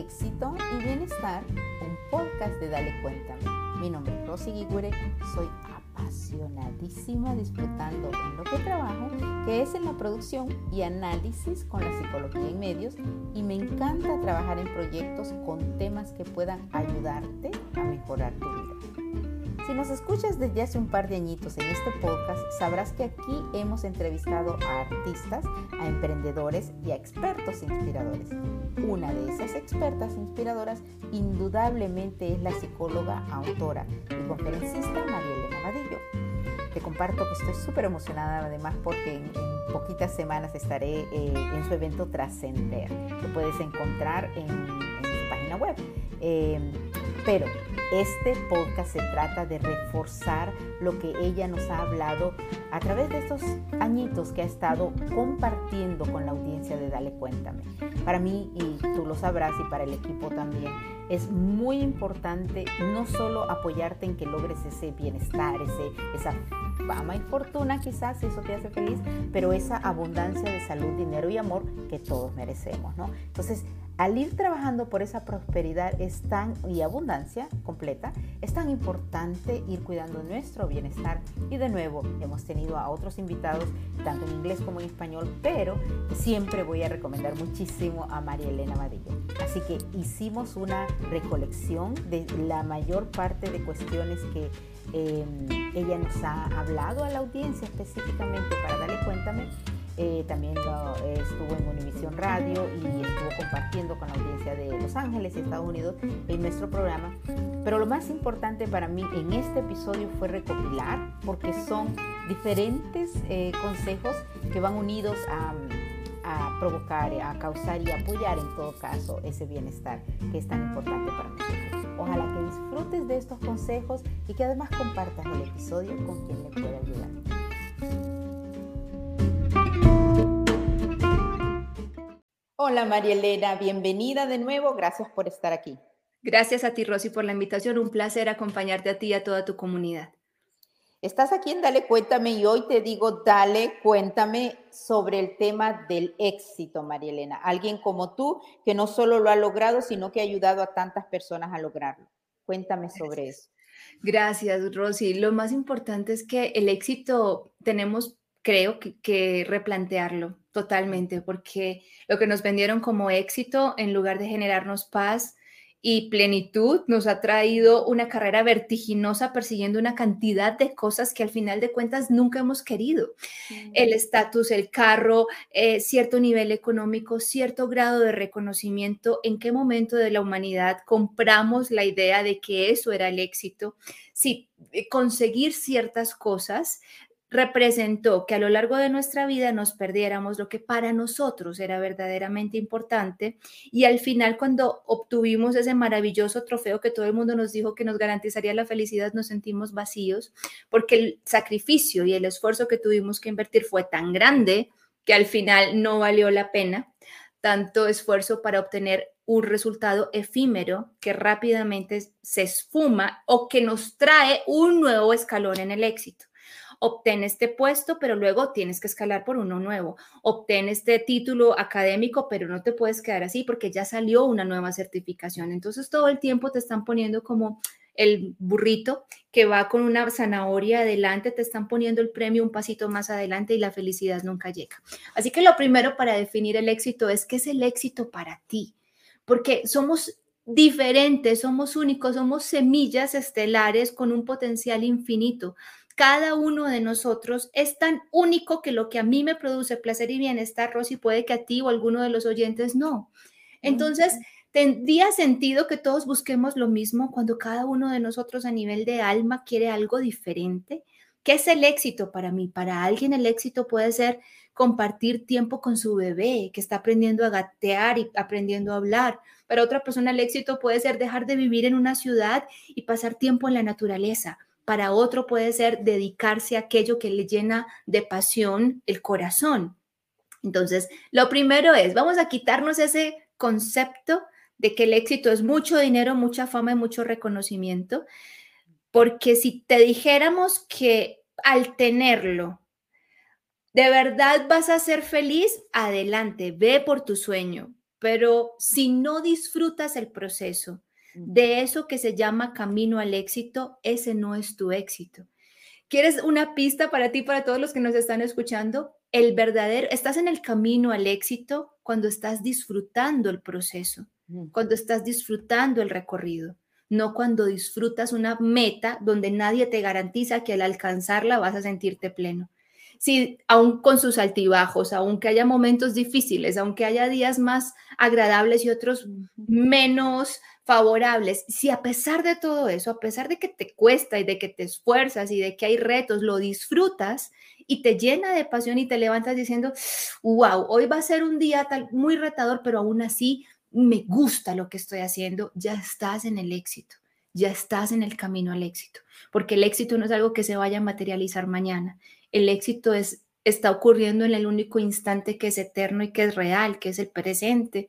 Éxito y Bienestar, un podcast de Dale Cuéntame. Mi nombre es Rosy Guigure, soy apasionadísima disfrutando en lo que trabajo, que es en la producción y análisis con la psicología en medios, y me encanta trabajar en proyectos con temas que puedan ayudarte a mejorar tu vida. Si nos escuchas desde hace un par de añitos en este podcast, sabrás que aquí hemos entrevistado a artistas, a emprendedores y a expertos inspiradores. Una de esas expertas inspiradoras indudablemente es la psicóloga, autora y conferencista María Elena Vadillo. Te comparto que estoy súper emocionada además porque en, en, poquitas semanas estaré eh, en su evento Trascender. Lo puedes encontrar en, en su página web. Eh, pero este podcast se trata de reforzar lo que ella nos ha hablado a través de estos añitos que ha estado compartiendo con la audiencia de Dale Cuéntame. Para mí, y tú lo sabrás, y para el equipo también, es muy importante no solo apoyarte en que logres ese bienestar, ese, esa fama y fortuna quizás, si eso te hace feliz, pero esa abundancia de salud, dinero y amor que todos merecemos, ¿no? Entonces, al ir trabajando por esa prosperidad es tan, y abundancia completa, es tan importante ir cuidando nuestro bienestar. Y de nuevo, hemos tenido a otros invitados, tanto en inglés como en español, pero siempre voy a recomendar muchísimo a María Elena Vadillo. Así que hicimos una recolección de la mayor parte de cuestiones que eh, ella nos ha hablado a la audiencia específicamente para darle cuéntame eh, también eh, estuvo en Univisión Radio y estuvo compartiendo con la audiencia de Los Ángeles y Estados Unidos en nuestro programa. Pero lo más importante para mí en este episodio fue recopilar, porque son diferentes eh, consejos que van unidos a, a, provocar, a causar y apoyar en todo caso ese bienestar que es tan importante para nosotros. Ojalá que disfrutes de estos consejos y que además compartas el episodio con quien le pueda ayudar. Hola María Elena, bienvenida de nuevo, gracias por estar aquí. Gracias a ti Rosy por la invitación, un placer acompañarte a ti y a toda tu comunidad. Estás aquí en Dale Cuéntame y hoy te digo, dale, cuéntame sobre el tema del éxito, María Elena. Alguien como tú que no solo lo ha logrado, sino que ha ayudado a tantas personas a lograrlo. Cuéntame sobre eso. Gracias, Rosy. Lo más importante es que el éxito tenemos, creo, que, que replantearlo totalmente, porque lo que nos vendieron como éxito, en lugar de generarnos paz, y plenitud nos ha traído una carrera vertiginosa persiguiendo una cantidad de cosas que al final de cuentas nunca hemos querido. Mm. El estatus, el carro, eh, cierto nivel económico, cierto grado de reconocimiento. ¿En qué momento de la humanidad compramos la idea de que eso era el éxito? Sí, conseguir ciertas cosas representó que a lo largo de nuestra vida nos perdiéramos lo que para nosotros era verdaderamente importante y al final cuando obtuvimos ese maravilloso trofeo que todo el mundo nos dijo que nos garantizaría la felicidad, nos sentimos vacíos porque el sacrificio y el esfuerzo que tuvimos que invertir fue tan grande que al final no valió la pena tanto esfuerzo para obtener un resultado efímero que rápidamente se esfuma o que nos trae un nuevo escalón en el éxito obtén este puesto, pero luego tienes que escalar por uno nuevo. Obtén este título académico, pero no te puedes quedar así porque ya salió una nueva certificación. Entonces todo el tiempo te están poniendo como el burrito que va con una zanahoria adelante, te están poniendo el premio un pasito más adelante y la felicidad nunca llega. Así que lo primero para definir el éxito es qué es el éxito para ti, porque somos diferentes, somos únicos, somos semillas estelares con un potencial infinito cada uno de nosotros es tan único que lo que a mí me produce placer y bienestar, Rosy, puede que a ti o a alguno de los oyentes no. Entonces, tendría sentido que todos busquemos lo mismo cuando cada uno de nosotros a nivel de alma quiere algo diferente. ¿Qué es el éxito para mí? Para alguien el éxito puede ser compartir tiempo con su bebé que está aprendiendo a gatear y aprendiendo a hablar. Para otra persona el éxito puede ser dejar de vivir en una ciudad y pasar tiempo en la naturaleza. Para otro puede ser dedicarse a aquello que le llena de pasión el corazón. Entonces, lo primero es, vamos a quitarnos ese concepto de que el éxito es mucho dinero, mucha fama y mucho reconocimiento, porque si te dijéramos que al tenerlo, de verdad vas a ser feliz, adelante, ve por tu sueño, pero si no disfrutas el proceso de eso que se llama camino al éxito, ese no es tu éxito. ¿Quieres una pista para ti, para todos los que nos están escuchando? El verdadero, estás en el camino al éxito cuando estás disfrutando el proceso, cuando estás disfrutando el recorrido, no cuando disfrutas una meta donde nadie te garantiza que al alcanzarla vas a sentirte pleno. Si aún con sus altibajos, aunque haya momentos difíciles, aunque haya días más agradables y otros menos favorables, si a pesar de todo eso, a pesar de que te cuesta y de que te esfuerzas y de que hay retos, lo disfrutas y te llena de pasión y te levantas diciendo, wow, hoy va a ser un día muy retador, pero aún así me gusta lo que estoy haciendo, ya estás en el éxito, ya estás en el camino al éxito, porque el éxito no es algo que se vaya a materializar mañana, el éxito es, está ocurriendo en el único instante que es eterno y que es real, que es el presente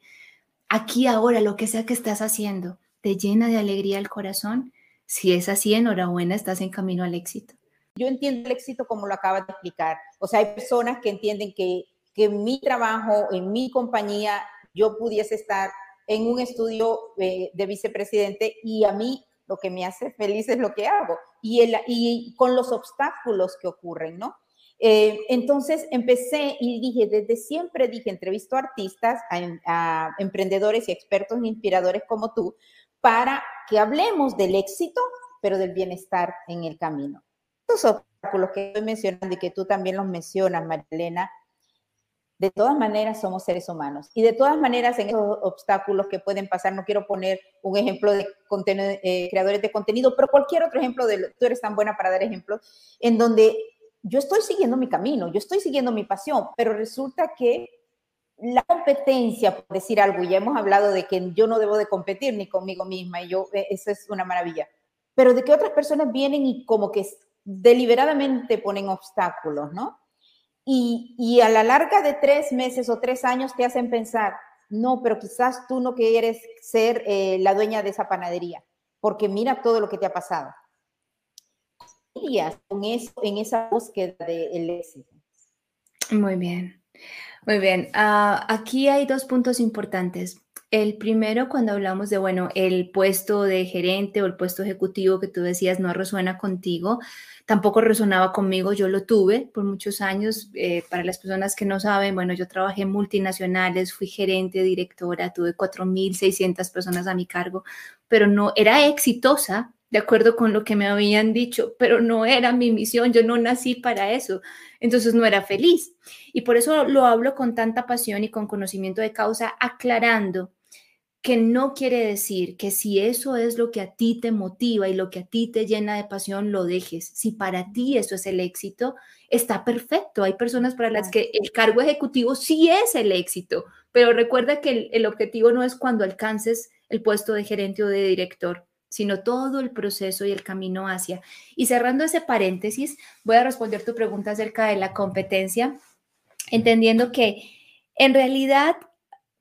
aquí ahora, lo que sea que estás haciendo, te llena de alegría el corazón, si es así, enhorabuena, estás en camino al éxito. Yo entiendo el éxito como lo acabas de explicar. O sea, hay personas que entienden que, que en mi trabajo, en mi compañía, yo pudiese estar en un estudio de, de vicepresidente y a mí lo que me hace feliz es lo que hago y, el, y con los obstáculos que ocurren, ¿no? Eh, entonces empecé y dije, desde siempre dije, entrevisto a artistas, a, emprendedores y expertos inspiradores como tú, para que hablemos del éxito, pero del bienestar en el camino. Estos obstáculos que estoy mencionando y que tú también los mencionas, Marilena, de todas maneras somos seres humanos y de todas maneras en esos obstáculos que pueden pasar, no quiero poner un ejemplo de eh, creadores de contenido, pero cualquier otro ejemplo, de, tú eres tan buena para dar ejemplos, en donde yo estoy siguiendo mi camino, yo estoy siguiendo mi pasión, pero resulta que la competencia, por decir algo, ya hemos hablado de que yo no debo de competir ni conmigo misma, y yo, eh, eso es una maravilla, pero de que otras personas vienen y como que deliberadamente ponen obstáculos, ¿no? Y, a la larga de tres meses o tres años te hacen pensar, no, pero quizás tú no quieres ser eh, la dueña de esa panadería, porque mira todo lo que te ha pasado con eso, en esa búsqueda del éxito? Muy bien, muy bien. Ah, aquí hay dos puntos importantes. El primero, cuando hablamos de, bueno, el puesto de gerente o el puesto ejecutivo que tú decías no resuena contigo, tampoco resonaba conmigo, yo lo tuve por muchos años. Eh, para las personas que no saben, bueno, yo trabajé en multinacionales, fui gerente, directora, tuve 4.600 personas a mi cargo, pero no era exitosa de acuerdo con lo que me habían dicho, pero no era mi misión, yo no nací para eso, entonces no era feliz. Y por eso lo hablo con tanta pasión y con conocimiento de causa, aclarando que no quiere decir que si eso es lo que a ti te motiva y lo que a ti te llena de pasión, lo dejes. Si para ti eso es el éxito, está perfecto. Hay personas para las que el cargo ejecutivo sí es el éxito, pero recuerda que el, el objetivo no es cuando alcances el puesto de gerente o de director sino todo el proceso y el camino hacia. Y cerrando ese paréntesis, voy a responder tu pregunta acerca de la competencia, entendiendo que en realidad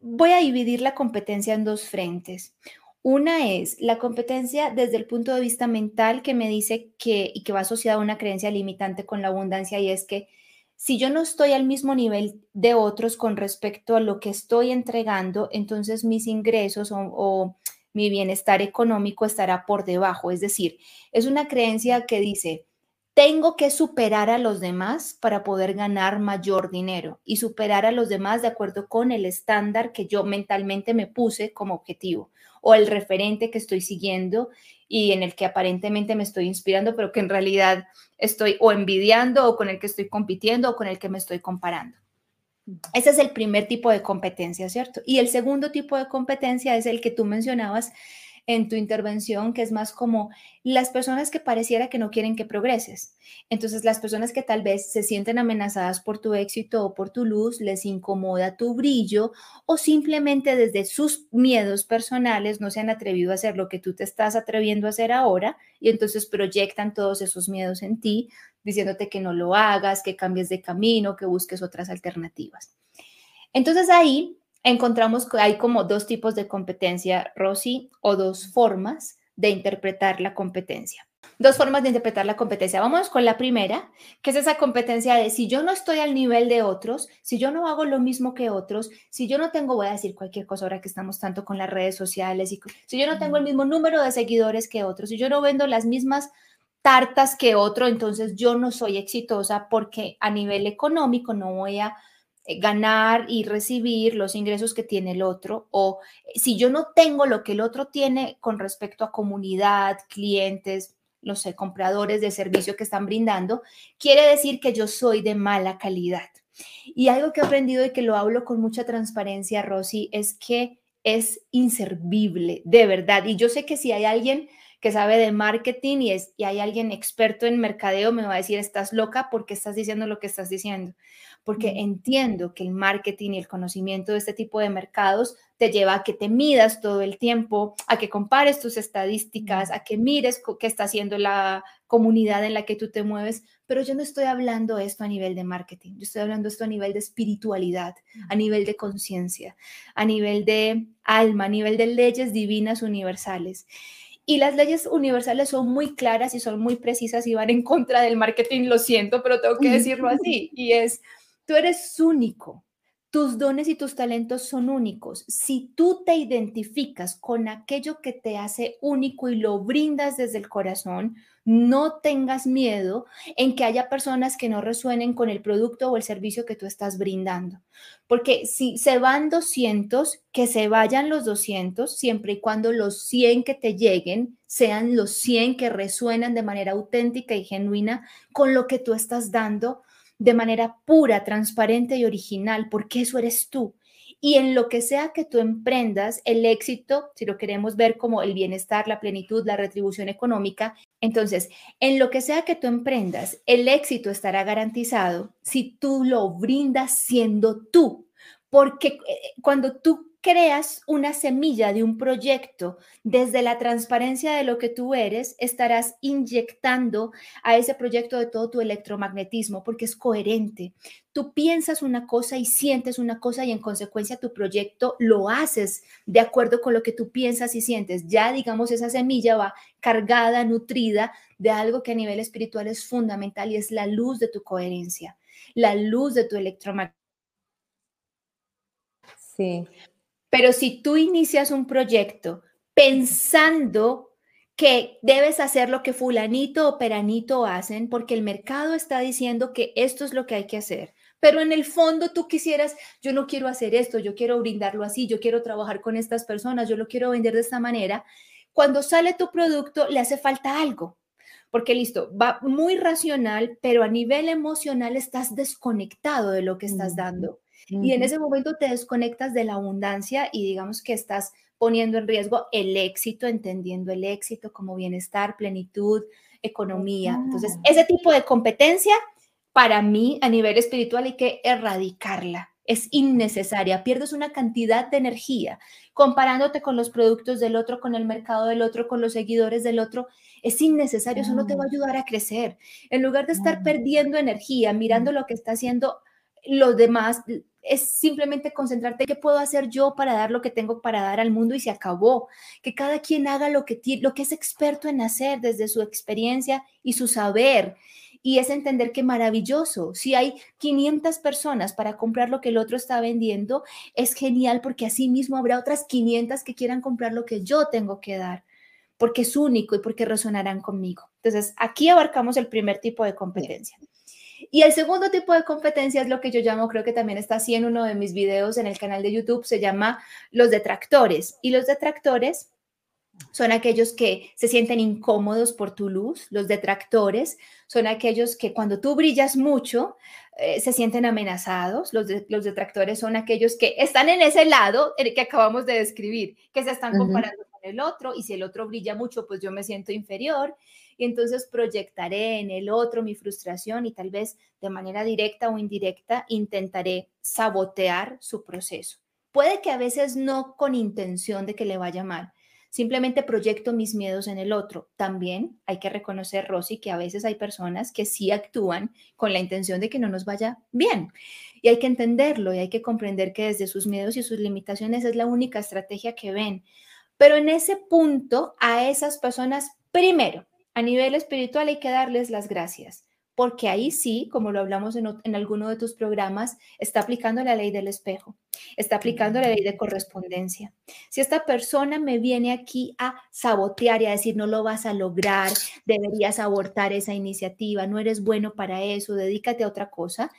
voy a dividir la competencia en dos frentes. Una es la competencia desde el punto de vista mental que me dice que y que va asociada a una creencia limitante con la abundancia y es que si yo no estoy al mismo nivel de otros con respecto a lo que estoy entregando, entonces mis ingresos o mi bienestar económico estará por debajo. Es decir, es una creencia que dice, tengo que superar a los demás para poder ganar mayor dinero y superar a los demás de acuerdo con el estándar que yo mentalmente me puse como objetivo o el referente que estoy siguiendo y en el que aparentemente me estoy inspirando, pero que en realidad estoy o envidiando o con el que estoy compitiendo o con el que me estoy comparando. Ese es el primer tipo de competencia, ¿cierto? Y el segundo tipo de competencia es el que tú mencionabas, en tu intervención, que es más como las personas que pareciera que no quieren que progreses. Entonces, las personas que tal vez se sienten amenazadas por tu éxito o por tu luz, les incomoda tu brillo o simplemente desde sus miedos personales no se han atrevido a hacer lo que tú te estás atreviendo a hacer ahora y entonces proyectan todos esos miedos en ti, diciéndote que no lo hagas, que cambies de camino, que busques otras alternativas. Entonces ahí encontramos que hay como dos tipos de competencia, Rosy, o dos formas de interpretar la competencia. Dos formas de interpretar la competencia. Vamos con la primera, que es esa competencia de si yo no estoy al nivel de otros, si yo no hago lo mismo que otros, si yo no tengo, voy a decir cualquier cosa ahora que estamos tanto con las redes sociales, y si yo no tengo el mismo número de seguidores que otros, si yo no vendo las mismas tartas que otro, entonces yo no soy exitosa porque a nivel económico no voy a ganar y recibir los ingresos que tiene el otro o eh, si yo no tengo lo que el otro tiene con respecto a comunidad, clientes, no sé, compradores de servicio que están brindando, quiere decir que yo soy de mala calidad. Y algo que he aprendido y que lo hablo con mucha transparencia, Rosy, es que es inservible, de verdad. Y yo sé que si hay alguien que sabe de marketing y, es, y hay alguien experto en mercadeo, me va a decir, estás loca porque estás diciendo lo que estás diciendo porque entiendo que el marketing y el conocimiento de este tipo de mercados te lleva a que te midas todo el tiempo, a que compares tus estadísticas, a que mires qué está haciendo la comunidad en la que tú te mueves, pero yo no estoy hablando esto a nivel de marketing, yo estoy hablando esto a nivel de espiritualidad, a nivel de conciencia, a nivel de alma, a nivel de leyes divinas universales. Y las leyes universales son muy claras y son muy precisas y van en contra del marketing, lo siento, pero tengo que decirlo así. Y es, Tú eres único. Tus dones y tus talentos son únicos. Si tú te identificas con aquello que te hace único y lo brindas desde el corazón, no tengas miedo en que haya personas que no resuenen con el producto o el servicio que tú estás brindando. Porque si se van 200, que se vayan los 200, siempre y cuando los 100 que te lleguen sean los 100 que resuenan de manera auténtica y genuina con lo que tú estás dando de manera pura, transparente y original, porque eso eres tú. Y en lo que sea que tú emprendas, el éxito, si lo queremos ver como el bienestar, la plenitud, la retribución económica, entonces, en lo que sea que tú emprendas, el éxito estará garantizado si tú lo brindas siendo tú. Porque eh, cuando tú creas una semilla de un proyecto desde la transparencia de lo que tú eres, estarás inyectando a ese proyecto de todo tu electromagnetismo porque es coherente. Tú piensas una cosa y sientes una cosa y en consecuencia tu proyecto lo haces de acuerdo con lo que tú piensas y sientes. Ya digamos esa semilla va cargada, nutrida de algo que a nivel espiritual es fundamental y es la luz de tu coherencia, la luz de tu electromagnetismo. Sí. Pero si tú inicias un proyecto pensando que debes hacer lo que fulanito o peranito hacen, porque el mercado está diciendo que esto es lo que hay que hacer, pero en el fondo tú quisieras, yo no quiero hacer esto, yo quiero brindarlo así, yo quiero trabajar con estas personas, yo lo quiero vender de esta manera, cuando sale tu producto le hace falta algo. Porque listo, va muy racional, pero a nivel emocional estás desconectado de lo que estás dando. Y en ese momento te desconectas de la abundancia y digamos que estás poniendo en riesgo el éxito, entendiendo el éxito como bienestar, plenitud, economía. Entonces, ese tipo de competencia, para mí, a nivel espiritual, hay que erradicarla. Es innecesaria, pierdes una cantidad de energía comparándote con los productos del otro, con el mercado del otro, con los seguidores del otro. Es innecesario, eso no te va a ayudar a crecer. En lugar de estar perdiendo energía mirando lo que está haciendo los demás, es simplemente concentrarte qué puedo hacer yo para dar lo que tengo para dar al mundo y se acabó. Que cada quien haga lo que, lo que es experto en hacer desde su experiencia y su saber. Y es entender que maravilloso. Si hay 500 personas para comprar lo que el otro está vendiendo, es genial porque así mismo habrá otras 500 que quieran comprar lo que yo tengo que dar, porque es único y porque resonarán conmigo. Entonces, aquí abarcamos el primer tipo de competencia. Y el segundo tipo de competencia es lo que yo llamo, creo que también está así en uno de mis videos en el canal de YouTube, se llama los detractores. Y los detractores son aquellos que se sienten incómodos por tu luz. Los detractores son aquellos que cuando tú brillas mucho eh, se sienten amenazados. Los, los detractores son aquellos que están en ese lado que acabamos de describir, que se están comparando el otro y si el otro brilla mucho, pues yo me siento inferior y entonces proyectaré en el otro mi frustración y tal vez de manera directa o indirecta intentaré sabotear su proceso. Puede que a veces no con intención de que le vaya mal, simplemente proyecto mis miedos en el otro. También hay que reconocer, Rosy, que a veces hay personas que sí actúan con la intención de que no nos vaya bien. Y hay que entenderlo y hay que comprender que desde sus miedos y sus limitaciones es la única estrategia que ven. Pero en ese punto, a esas personas, primero, a nivel espiritual hay que darles las gracias, porque ahí sí, como lo hablamos en, alguno de tus programas, está aplicando la ley del espejo, está aplicando la ley de correspondencia. Si esta persona me viene aquí a sabotear y a decir, no lo vas a lograr, deberías abortar esa iniciativa, no eres bueno para eso, dedícate a otra cosa,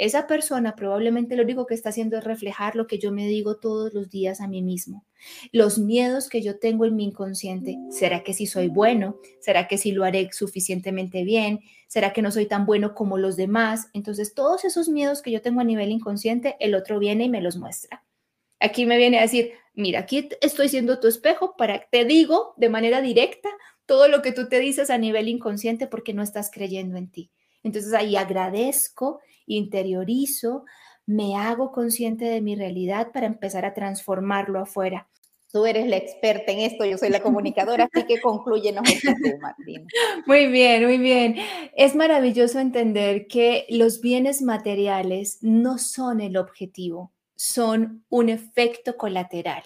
esa persona probablemente lo único que está haciendo es reflejar lo que yo me digo todos los días a mí mismo. Los miedos que yo tengo en mi inconsciente. ¿Será que si soy bueno? ¿Será que si lo haré suficientemente bien? ¿Será que no soy tan bueno como los demás? Entonces, todos esos miedos que yo tengo a nivel inconsciente, el otro viene y me los muestra. Aquí me viene a decir, mira, aquí estoy siendo tu espejo para te digo de manera directa todo lo que tú te dices a nivel inconsciente porque no estás creyendo en ti. Entonces ahí agradezco interiorizo, me hago consciente de mi realidad para empezar a transformarlo afuera. Tú eres la experta en esto, yo soy la comunicadora, así que concluyenos este tema, Muy bien, muy bien. Es maravilloso entender que los bienes materiales no son el objetivo, son un efecto colateral.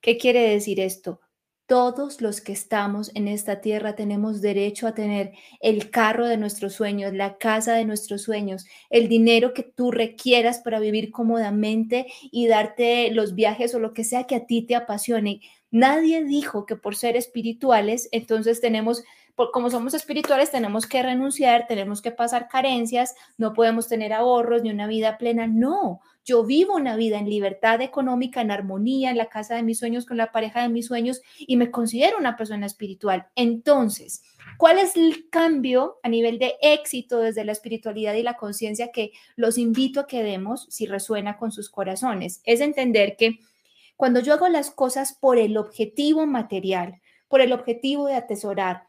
¿Qué quiere decir esto? Todos los que estamos en esta tierra tenemos derecho a tener el carro de nuestros sueños, la casa de nuestros sueños, el dinero que tú requieras para vivir cómodamente y darte los viajes o lo que sea que a ti te apasione. Nadie dijo que por ser espirituales, entonces tenemos, como somos espirituales, tenemos que renunciar, tenemos que pasar carencias, no podemos tener ahorros ni una vida plena. No, yo vivo una vida en libertad económica, en armonía, en la casa de mis sueños, con la pareja de mis sueños y me considero una persona espiritual. Entonces, ¿cuál es el cambio a nivel de éxito desde la espiritualidad y la conciencia que los invito a que demos si resuena con sus corazones? Es entender que cuando yo hago las cosas por el objetivo material, por el objetivo de atesorar,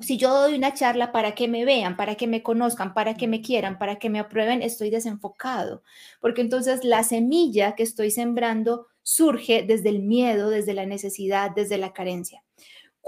si yo doy una charla para que me vean, para que me conozcan, para que me quieran, para que me aprueben, estoy desenfocado, porque entonces la semilla que estoy sembrando surge desde el miedo, desde la necesidad, desde la carencia.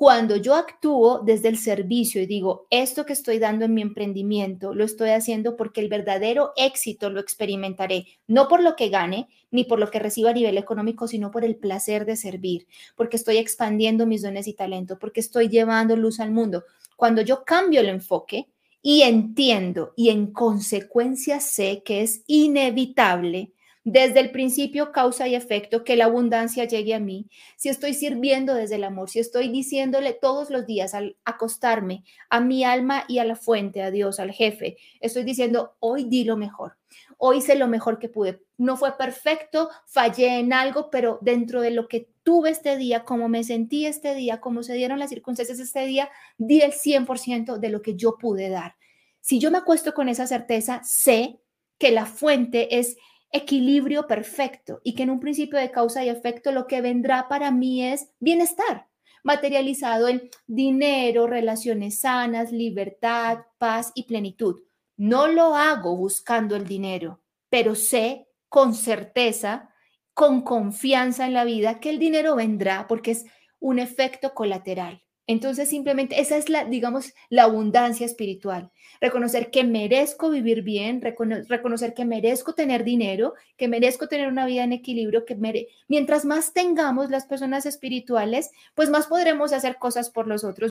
Cuando yo actúo desde el servicio y digo, esto que estoy dando en mi emprendimiento, lo estoy haciendo porque el verdadero éxito lo experimentaré, no por lo que gane, ni por lo que reciba a nivel económico, sino por el placer de servir, porque estoy expandiendo mis dones y talento, porque estoy llevando luz al mundo. Cuando yo cambio el enfoque y entiendo y en consecuencia sé que es inevitable, desde el principio causa y efecto que la abundancia llegue a mí, si estoy sirviendo desde el amor, si estoy diciéndole todos los días al acostarme a mi alma y a la fuente, a Dios, al jefe, estoy diciendo, hoy di lo mejor, hoy hice lo mejor que pude. No fue perfecto, fallé en algo, pero dentro de lo que tuve este día, como me sentí este día, cómo se dieron las circunstancias este día, di el 100% de lo que yo pude dar. Si yo me acuesto con esa certeza, sé que la fuente es equilibrio perfecto y que en un principio de causa y efecto lo que vendrá para mí es bienestar, materializado en dinero, relaciones sanas, libertad, paz y plenitud. No lo hago buscando el dinero, pero sé con certeza, con confianza en la vida, que el dinero vendrá porque es un efecto colateral. Entonces, simplemente esa es la, digamos, la abundancia espiritual. Reconocer que merezco vivir bien, reconocer que merezco tener dinero, que merezco tener una vida en equilibrio, que mientras más tengamos las personas espirituales, pues más podremos hacer cosas por los otros.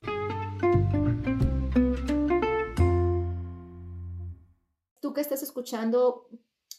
Tú que estás escuchando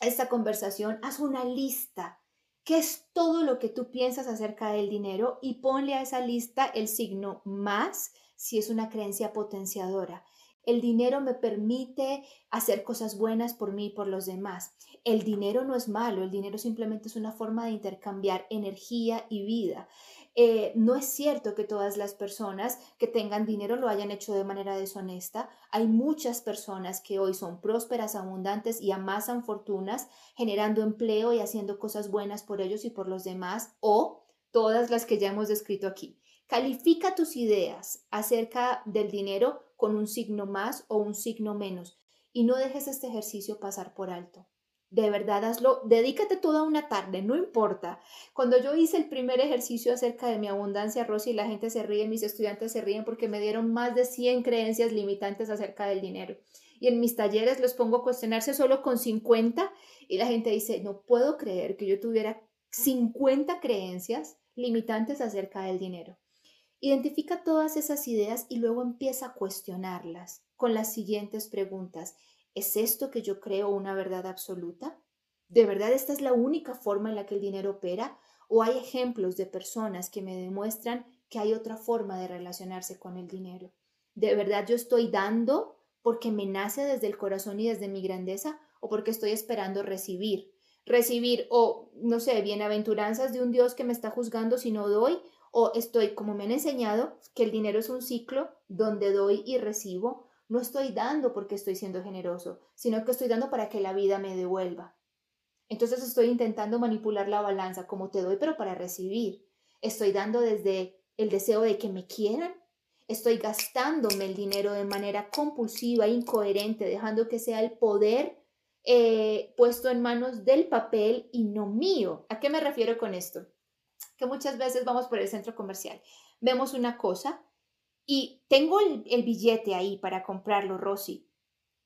esta conversación, haz una lista ¿Qué es todo lo que tú piensas acerca del dinero? Y ponle a esa lista el signo más si es una creencia potenciadora. El dinero me permite hacer cosas buenas por mí y por los demás. El dinero no es malo, el dinero simplemente es una forma de intercambiar energía y vida. Eh, no es cierto que todas las personas que tengan dinero lo hayan hecho de manera deshonesta. Hay muchas personas que hoy son prósperas, abundantes y amasan fortunas, generando empleo y haciendo cosas buenas por ellos y por los demás, o todas las que ya hemos descrito aquí. Califica tus ideas acerca del dinero con un signo más o un signo menos y no dejes este ejercicio pasar por alto. De verdad, hazlo, dedícate toda una tarde, no importa. Cuando yo hice el primer ejercicio acerca de mi abundancia, Rosy, la gente se ríe, mis estudiantes se ríen porque me dieron más de 100 creencias limitantes acerca del dinero. Y en mis talleres los pongo a cuestionarse solo con 50 y la gente dice, no puedo creer que yo tuviera 50 creencias limitantes acerca del dinero. Identifica todas esas ideas y luego empieza a cuestionarlas con las siguientes preguntas. ¿Es esto que yo creo una verdad absoluta? ¿De verdad esta es la única forma en la que el dinero opera? ¿O hay ejemplos de personas que me demuestran que hay otra forma de relacionarse con el dinero? ¿De verdad yo estoy dando porque me nace desde el corazón y desde mi grandeza o porque estoy esperando recibir? Recibir o, no sé, bienaventuranzas de un Dios que me está juzgando si no doy o estoy, como me han enseñado, que el dinero es un ciclo donde doy y recibo no estoy dando porque estoy siendo generoso, sino que estoy dando para que la vida me devuelva. Entonces estoy intentando manipular la balanza como te doy, pero para recibir. Estoy dando desde el deseo de que me quieran. Estoy gastándome el dinero de manera compulsiva, incoherente, dejando que sea el poder eh, puesto en manos del papel y no mío. ¿A qué me refiero con esto? Que muchas veces vamos por el centro comercial, vemos una cosa y tengo el, billete ahí para comprarlo, Rosy,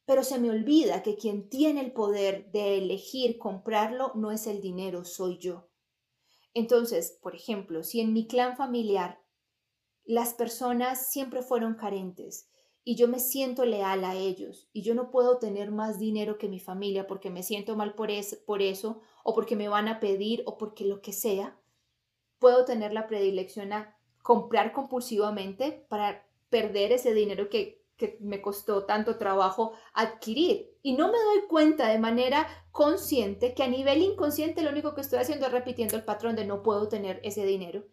pero se me olvida que quien tiene el poder de elegir comprarlo no es el dinero, soy yo. Entonces, por ejemplo, si en mi clan familiar las personas siempre fueron carentes y yo me siento leal a ellos y yo no puedo tener más dinero que mi familia porque me siento mal por, por eso o porque me van a pedir o porque lo que sea, puedo tener la predilección a comprar compulsivamente para perder ese dinero que, me costó tanto trabajo adquirir. Y no me doy cuenta de manera consciente que a nivel inconsciente lo único que estoy haciendo es repitiendo el patrón de no puedo tener ese dinero.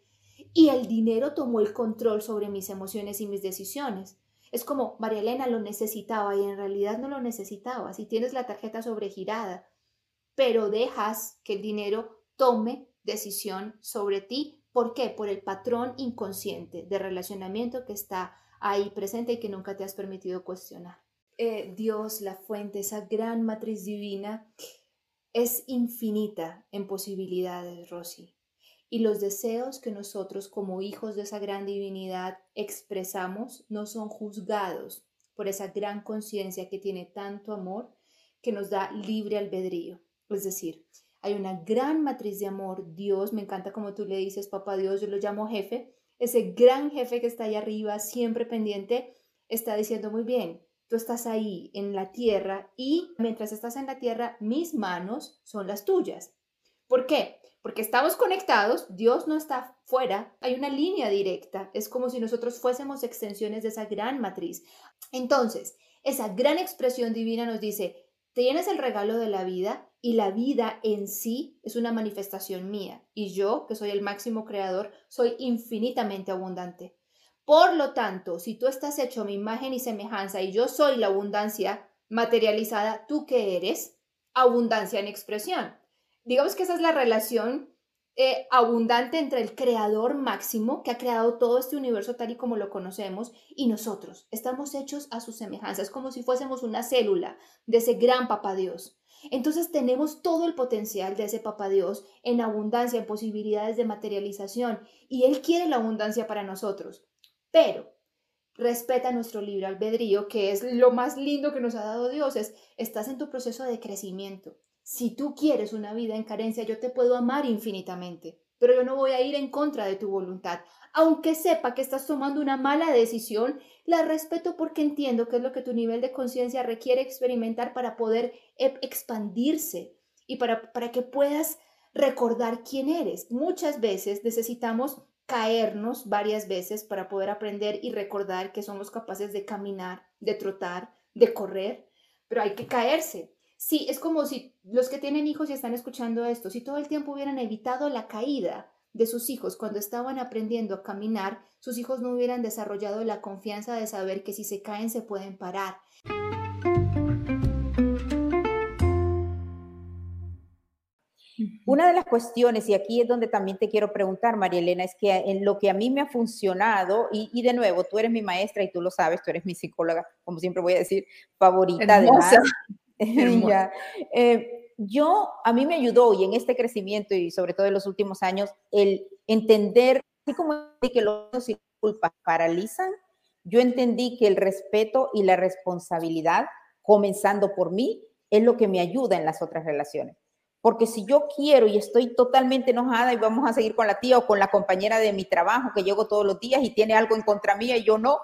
Y el dinero tomó el control sobre mis emociones y mis decisiones. Es como, María Elena lo necesitaba y en realidad no lo necesitaba. Si tienes la tarjeta sobregirada, pero dejas que el dinero tome decisión sobre ti ¿Por qué? Por el patrón inconsciente de relacionamiento que está ahí presente y que nunca te has permitido cuestionar. Eh, Dios, la fuente, esa gran matriz divina, es infinita en posibilidades, Rosy. Y los deseos que nosotros como hijos de esa gran divinidad expresamos no son juzgados por esa gran conciencia que tiene tanto amor que nos da libre albedrío. Es decir, hay una gran matriz de amor. Dios, me encanta como tú le dices, papá Dios, yo lo llamo jefe. Ese gran jefe que está ahí arriba, siempre pendiente, está diciendo muy bien, tú estás ahí en la tierra y mientras estás en la tierra, mis manos son las tuyas. ¿Por qué? Porque estamos conectados, Dios no está fuera, hay una línea directa, es como si nosotros fuésemos extensiones de esa gran matriz. Entonces, esa gran expresión divina nos dice, tienes el regalo de la vida y la vida en sí es una manifestación mía. Y yo, que soy el máximo creador, soy infinitamente abundante. Por lo tanto, si tú estás hecho a mi imagen y semejanza y yo soy la abundancia materializada, ¿tú qué eres? Abundancia en expresión. Digamos que esa es la relación eh, abundante entre el creador máximo que ha creado todo este universo tal y como lo conocemos y nosotros. Estamos hechos a su semejanza. Es como si fuésemos una célula de ese gran papá Dios. Entonces tenemos todo el potencial de ese papá Dios en abundancia, en posibilidades de materialización y Él quiere la abundancia para nosotros. Pero respeta nuestro libre albedrío, que es lo más lindo que nos ha dado Dios, es estás en tu proceso de crecimiento. Si tú quieres una vida en carencia, yo te puedo amar infinitamente, pero yo no voy a ir en contra de tu voluntad. Aunque sepa que estás tomando una mala decisión, la respeto porque entiendo que es lo que tu nivel de conciencia requiere experimentar para poder e, expandirse y para, para que puedas recordar quién eres. Muchas veces necesitamos caernos varias veces para poder aprender y recordar que somos capaces de caminar, de trotar, de correr, pero hay que caerse. Sí, es como si los que tienen hijos y están escuchando esto, si todo el tiempo hubieran evitado la caída de sus hijos cuando estaban aprendiendo a caminar, sus hijos no hubieran desarrollado la confianza de saber que si se caen se pueden parar. Una de las cuestiones, y aquí es donde también te quiero preguntar, María Elena, es que en lo que a mí me ha funcionado, y, de nuevo, tú eres mi maestra y tú lo sabes, tú eres mi psicóloga, como siempre voy a decir, favorita de ya. Eh, yo, a mí me ayudó y en este crecimiento y sobre todo en los últimos años, el entender, así como que los y culpas paralizan, yo entendí que el respeto y la responsabilidad, comenzando por mí, es lo que me ayuda en las otras relaciones. Porque si yo quiero y estoy totalmente enojada y vamos a seguir con la tía o con la compañera de mi trabajo que llego todos los días y tiene algo en contra mía y yo no,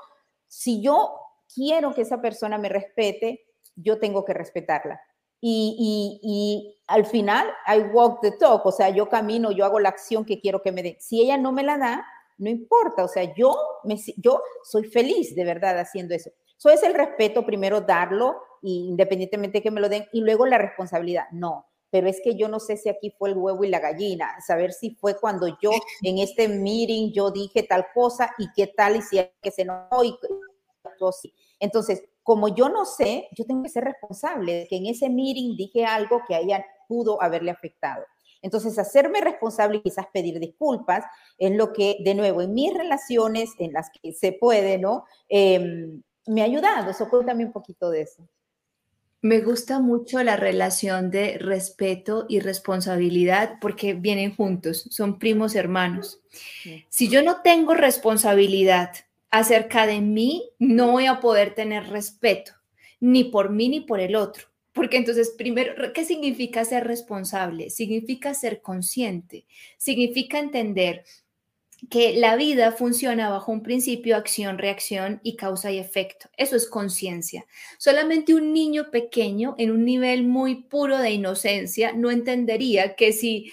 si yo quiero que esa persona me respete, yo tengo que respetarla. Y, y, al final, I walk the talk, o sea, yo camino, yo hago la acción que quiero que me dé. Si ella no me la da, no importa, o sea, yo, me, yo soy feliz de verdad haciendo eso. Eso es el respeto, primero darlo, independientemente de que me lo den, y luego la responsabilidad. No, pero es que yo no sé si aquí fue el huevo y la gallina, saber si fue cuando yo en este meeting yo dije tal cosa y qué tal y si hay que se no y Entonces, como yo no sé, yo tengo que ser responsable de que en ese meeting dije algo que a ella pudo haberle afectado. Entonces, hacerme responsable y quizás pedir disculpas es lo que, de nuevo, en mis relaciones, en las que se puede, ¿no? Em, me ha ayudado. Eso cuéntame un poquito de eso. Me gusta mucho la relación de respeto y responsabilidad porque vienen juntos, son primos hermanos. Si yo no tengo responsabilidad acerca de mí, no voy a poder tener respeto, ni por mí ni por el otro. Porque entonces, primero, ¿qué significa ser responsable? Significa ser consciente, significa entender que la vida funciona bajo un principio acción, reacción y causa y efecto. Eso es conciencia. Solamente un niño pequeño en un nivel muy puro de inocencia no entendería que si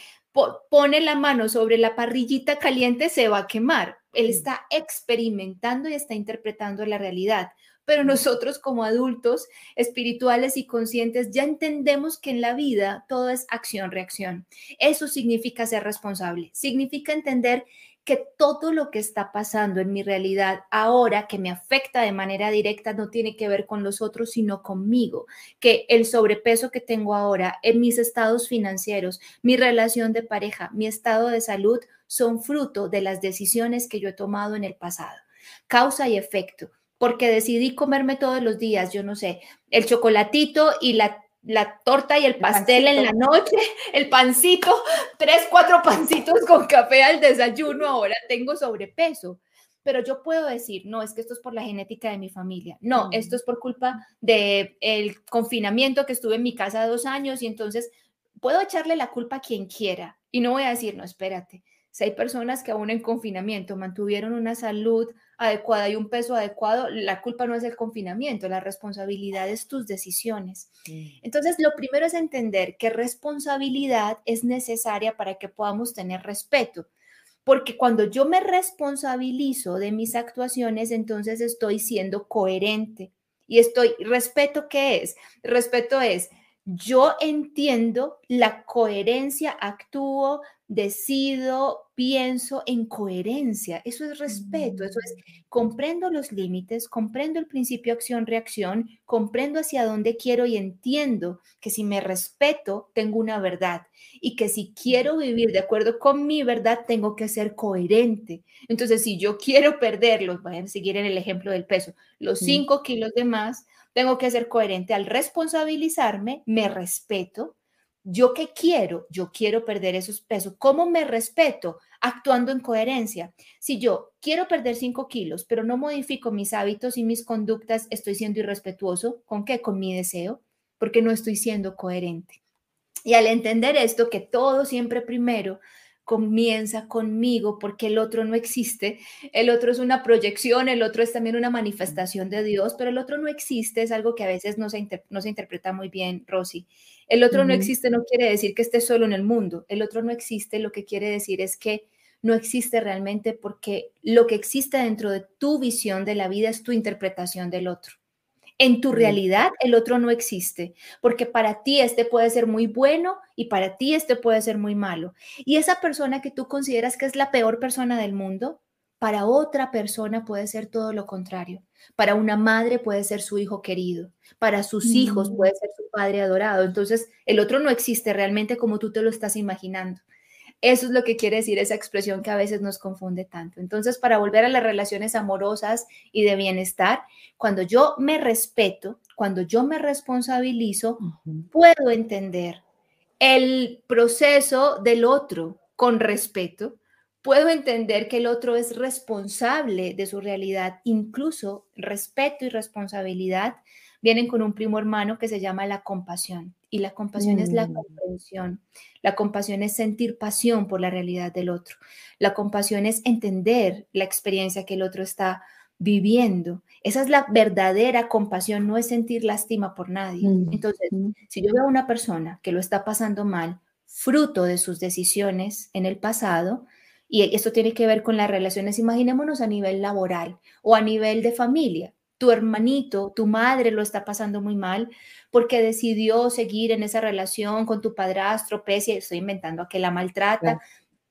pone la mano sobre la parrillita caliente se va a quemar. Él mm. está experimentando y está interpretando la realidad. Pero mm. nosotros como adultos espirituales y conscientes ya entendemos que en la vida todo es acción-reacción. Eso significa ser responsable. Significa entender que todo lo que está pasando en mi realidad ahora que me afecta de manera directa no tiene que ver con los otros, sino conmigo, que el sobrepeso que tengo ahora en mis estados financieros, mi relación de pareja, mi estado de salud son fruto de las decisiones que yo he tomado en el pasado. Causa y efecto, porque decidí comerme todos los días, yo no sé, el chocolatito y la la torta y el pastel en la noche, el pancito, tres, cuatro pancitos con café al desayuno, ahora tengo sobrepeso. Pero yo puedo decir, no, es que esto es por la genética de mi familia. No, esto es por culpa del el confinamiento que estuve en mi casa dos años y entonces puedo echarle la culpa a quien quiera y no voy a decir, no, espérate, si hay personas que aún en confinamiento mantuvieron una salud adecuada y un peso adecuado, la culpa no es el confinamiento, la responsabilidad es tus decisiones. Entonces, lo primero es entender que responsabilidad es necesaria para que podamos tener respeto. Porque cuando yo me responsabilizo de mis actuaciones, entonces estoy siendo coherente. Y estoy, respeto, ¿qué es? Respeto es, yo entiendo la coherencia, actúo, decido, pienso en coherencia. Eso es respeto, eso es mm. comprendo los límites, comprendo el principio acción-reacción, comprendo hacia dónde quiero y entiendo que si me respeto, tengo una verdad y que si quiero vivir de acuerdo con mi verdad, tengo que ser coherente. Entonces, si yo quiero perderlos, vayan a seguir en el ejemplo del peso, los cinco kilos de más, tengo que ser coherente al responsabilizarme, me respeto. ¿Yo qué quiero? Yo quiero perder esos pesos. ¿Cómo me respeto? Actuando en coherencia. Si yo quiero perder 5 kilos, pero no modifico mis hábitos y mis conductas, estoy siendo irrespetuoso. ¿Con qué? Con mi deseo, porque no estoy siendo coherente. Y al entender esto, que todo siempre primero comienza conmigo porque el otro no existe, el otro es una proyección, el otro es también una manifestación de Dios, pero el otro no existe, es algo que a veces no se, no se interpreta muy bien, Rosy. El otro no existe no quiere decir que esté solo en el mundo, el otro no existe, lo que quiere decir es que no existe realmente porque lo que existe dentro de tu visión de la vida es tu interpretación del otro. En tu realidad el otro no existe, porque para ti este puede ser muy bueno y para ti este puede ser muy malo. Y esa persona que tú consideras que es la peor persona del mundo, para otra persona puede ser todo lo contrario. Para una madre puede ser su hijo querido, para sus hijos Mm. puede ser su padre adorado. Entonces, el otro no existe realmente como tú te lo estás imaginando. Eso es lo que quiere decir esa expresión que a veces nos confunde tanto. Entonces, para volver a las relaciones amorosas y de bienestar, cuando yo me respeto, cuando yo me responsabilizo, puedo entender el proceso del otro con respeto, puedo entender que el otro es responsable de su realidad, incluso respeto y responsabilidad vienen con un primo hermano que se llama la compasión. Y la compasión es la Mm. comprensión. La compasión es sentir pasión por la realidad del otro. La compasión es entender la experiencia que el otro está viviendo. Esa es la verdadera compasión, no es sentir lástima por nadie. Mm. Entonces, Mm. si yo veo a una persona que lo está pasando mal, fruto de sus decisiones en el pasado, y esto tiene que ver con las relaciones, imaginémonos a nivel laboral o a nivel de familia. Tu hermanito, tu madre lo está pasando muy mal porque decidió seguir en esa relación con tu padrastro, pese, estoy inventando a que la maltrata.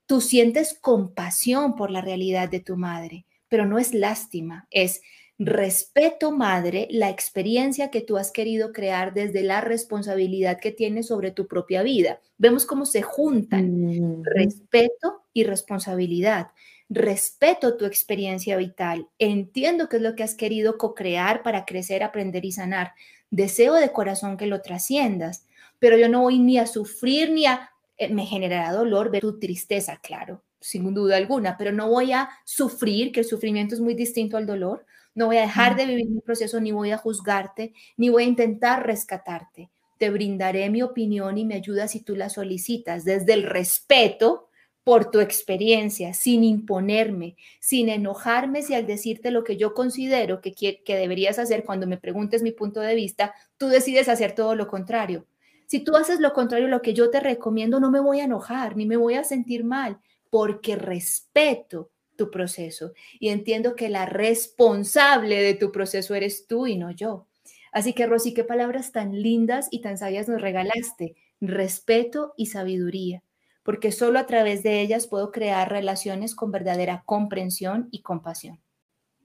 Tú sientes compasión por la realidad de tu madre, pero no es lástima, es respeto, madre, la experiencia que tú has querido crear desde la responsabilidad que tienes sobre tu propia vida. Vemos cómo se juntan Ujú. respeto y responsabilidad. Respeto tu experiencia vital. Entiendo qué es lo que has querido co-crear para crecer, aprender y sanar. Deseo de corazón que lo trasciendas, pero yo no voy ni a sufrir ni a... eh, me generará dolor ver tu tristeza, claro, sin duda alguna, pero no voy a sufrir, que el sufrimiento es muy distinto al dolor. No voy a dejar de vivir mi proceso, ni voy a juzgarte, ni voy a intentar rescatarte. Te brindaré mi opinión y me ayuda si tú la solicitas desde el respeto por tu experiencia, sin imponerme, sin enojarme si al decirte lo que yo considero que, que, que deberías hacer cuando me preguntes mi punto de vista, tú decides hacer todo lo contrario. Si tú haces lo contrario a lo que yo te recomiendo, no me voy a enojar ni me voy a sentir mal, porque respeto tu proceso y entiendo que la responsable de tu proceso eres tú y no yo. Así que, Rosy, qué palabras tan lindas y tan sabias nos regalaste. Respeto y sabiduría, porque solo a través de ellas puedo crear relaciones con verdadera comprensión y compasión.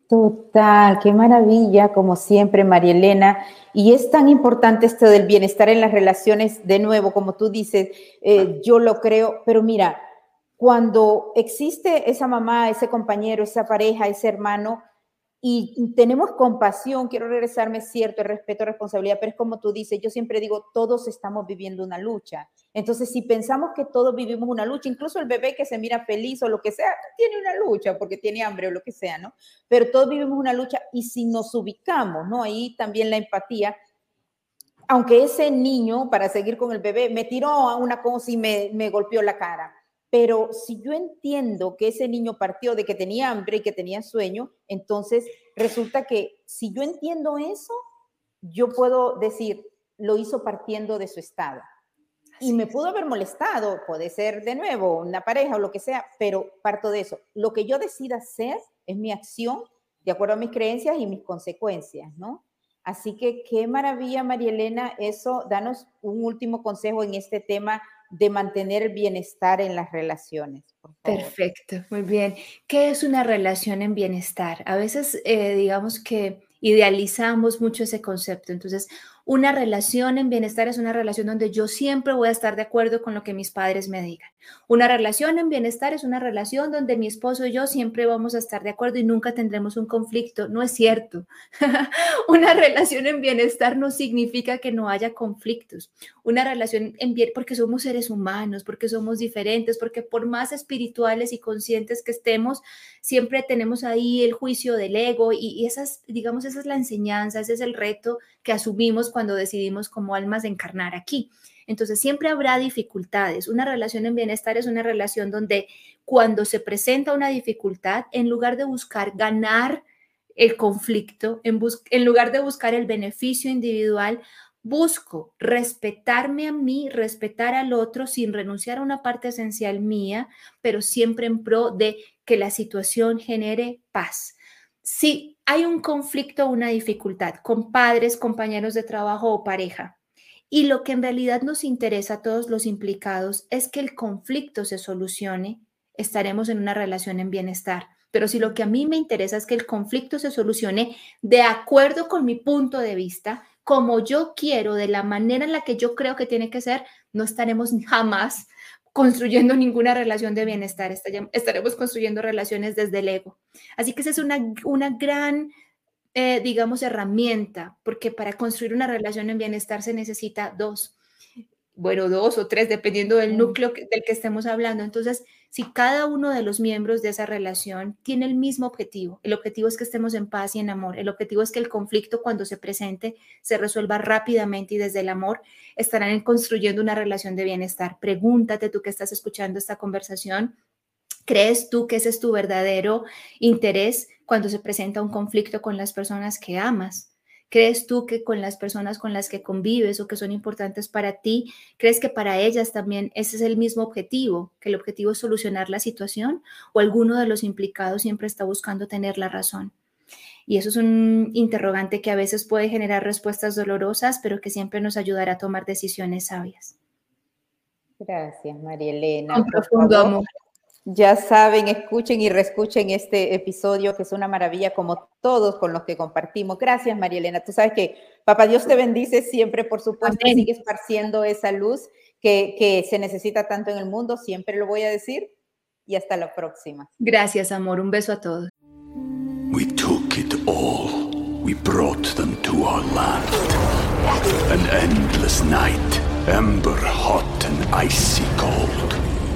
Total, qué maravilla, como siempre, María Elena. Y es tan importante esto del bienestar en las relaciones, de nuevo, como tú dices, eh, yo lo creo, pero mira, cuando existe esa mamá, ese compañero, esa pareja, ese hermano, y tenemos compasión, quiero regresarme, es cierto, el respeto, responsabilidad, pero es como tú dices, yo siempre digo, todos estamos viviendo una lucha. Entonces, si pensamos que todos vivimos una lucha, incluso el bebé que se mira feliz o lo que sea, tiene una lucha porque tiene hambre o lo que sea, ¿no? Pero todos vivimos una lucha y si nos ubicamos, ¿no? Ahí también la empatía, aunque ese niño, para seguir con el bebé, me tiró a una cosa y me, me golpeó la cara. Pero si yo entiendo que ese niño partió de que tenía hambre y que tenía sueño, entonces resulta que si yo entiendo eso, yo puedo decir, lo hizo partiendo de su estado. Y me pudo haber molestado, puede ser de nuevo una pareja o lo que sea, pero parto de eso. Lo que yo decida hacer es mi acción de acuerdo a mis creencias y mis consecuencias, ¿no? Así que qué maravilla, María Elena, eso, danos un último consejo en este tema de mantener el bienestar en las relaciones. Perfecto, muy bien. ¿Qué es una relación en bienestar? A veces, eh, digamos que idealizamos mucho ese concepto. Entonces, una relación en bienestar es una relación donde yo siempre voy a estar de acuerdo con lo que mis padres me digan. Una relación en bienestar es una relación donde mi esposo y yo siempre vamos a estar de acuerdo y nunca tendremos un conflicto. No es cierto. una relación en bienestar no significa que no haya conflictos. Una relación en bien porque somos seres humanos, porque somos diferentes, porque por más espirituales y conscientes que estemos, siempre tenemos ahí el juicio del ego y, esas, digamos, esa es la enseñanza, ese es el reto que asumimos cuando decidimos como almas encarnar aquí. Entonces siempre habrá dificultades. Una relación en bienestar es una relación donde cuando se presenta una dificultad, en lugar de buscar ganar el conflicto, en, en lugar de buscar el beneficio individual, busco respetarme a mí, respetar al otro sin renunciar a una parte esencial mía, pero siempre en pro de que la situación genere paz. Si hay un conflicto o una dificultad con padres, compañeros de trabajo o pareja, y lo que en realidad nos interesa a todos los implicados es que el conflicto se solucione, estaremos en una relación en bienestar. Pero si lo que a mí me interesa es que el conflicto se solucione de acuerdo con mi punto de vista, como yo quiero, de la manera en la que yo creo que tiene que ser, no estaremos jamás construyendo ninguna relación de bienestar, estaremos construyendo relaciones desde el ego. Así que esa es una, una gran, eh, digamos, herramienta, porque para construir una relación en bienestar se necesita dos bueno, dos o tres, dependiendo del núcleo del que estemos hablando. Entonces, si cada uno de los miembros de esa relación tiene el mismo objetivo, el objetivo es que estemos en paz y en amor, el objetivo es que el conflicto cuando se presente se resuelva rápidamente y desde el amor, estarán construyendo una relación de bienestar. Pregúntate tú que estás escuchando esta conversación, ¿crees tú que ese es tu verdadero interés cuando se presenta un conflicto con las personas que amas? ¿Crees tú que con las personas con las que convives o que son importantes para ti, crees que para ellas también ese es el mismo objetivo, que el objetivo es solucionar la situación o alguno de los implicados siempre está buscando tener la razón? Y eso es un interrogante que a veces puede generar respuestas dolorosas, pero que siempre nos ayudará a tomar decisiones sabias. Gracias, María Elena. Con profundo amor. Ya saben, escuchen y reescuchen este episodio que es una maravilla como todos con los que compartimos. Gracias, María Elena. Tú sabes que Papá Dios te bendice siempre, por supuesto, y sigue esparciendo esa luz que, que se necesita tanto en el mundo, siempre lo voy a decir. Y hasta la próxima. Gracias, amor. Un beso a todos. We took it all. We brought them to our land. An endless night, ember hot and icy cold.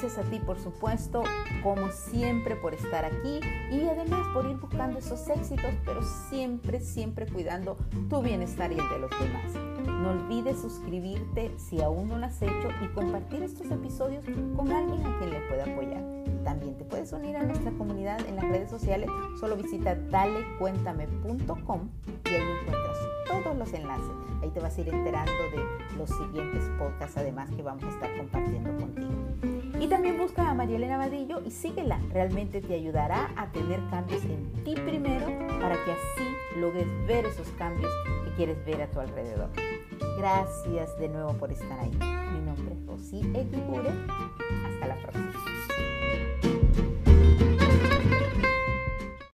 Gracias a ti, por supuesto, como siempre, por estar aquí y además por ir buscando esos éxitos, pero siempre, siempre cuidando tu bienestar y el de los demás. No olvides suscribirte si aún no lo has hecho y compartir estos episodios con alguien a quien le pueda apoyar. También te puedes unir a nuestra comunidad en las redes sociales. Solo visita dalecuéntame.com y ahí encuentras todos los enlaces. Ahí te vas a ir enterando de los siguientes podcasts, además que vamos a estar compartiendo contigo. Y también busca a María Elena Vadillo y síguela. Realmente te ayudará a tener cambios en ti primero para que así logres ver esos cambios que quieres ver a tu alrededor. Gracias de nuevo por estar ahí. Mi nombre es Rosy Equipure. Hasta la próxima.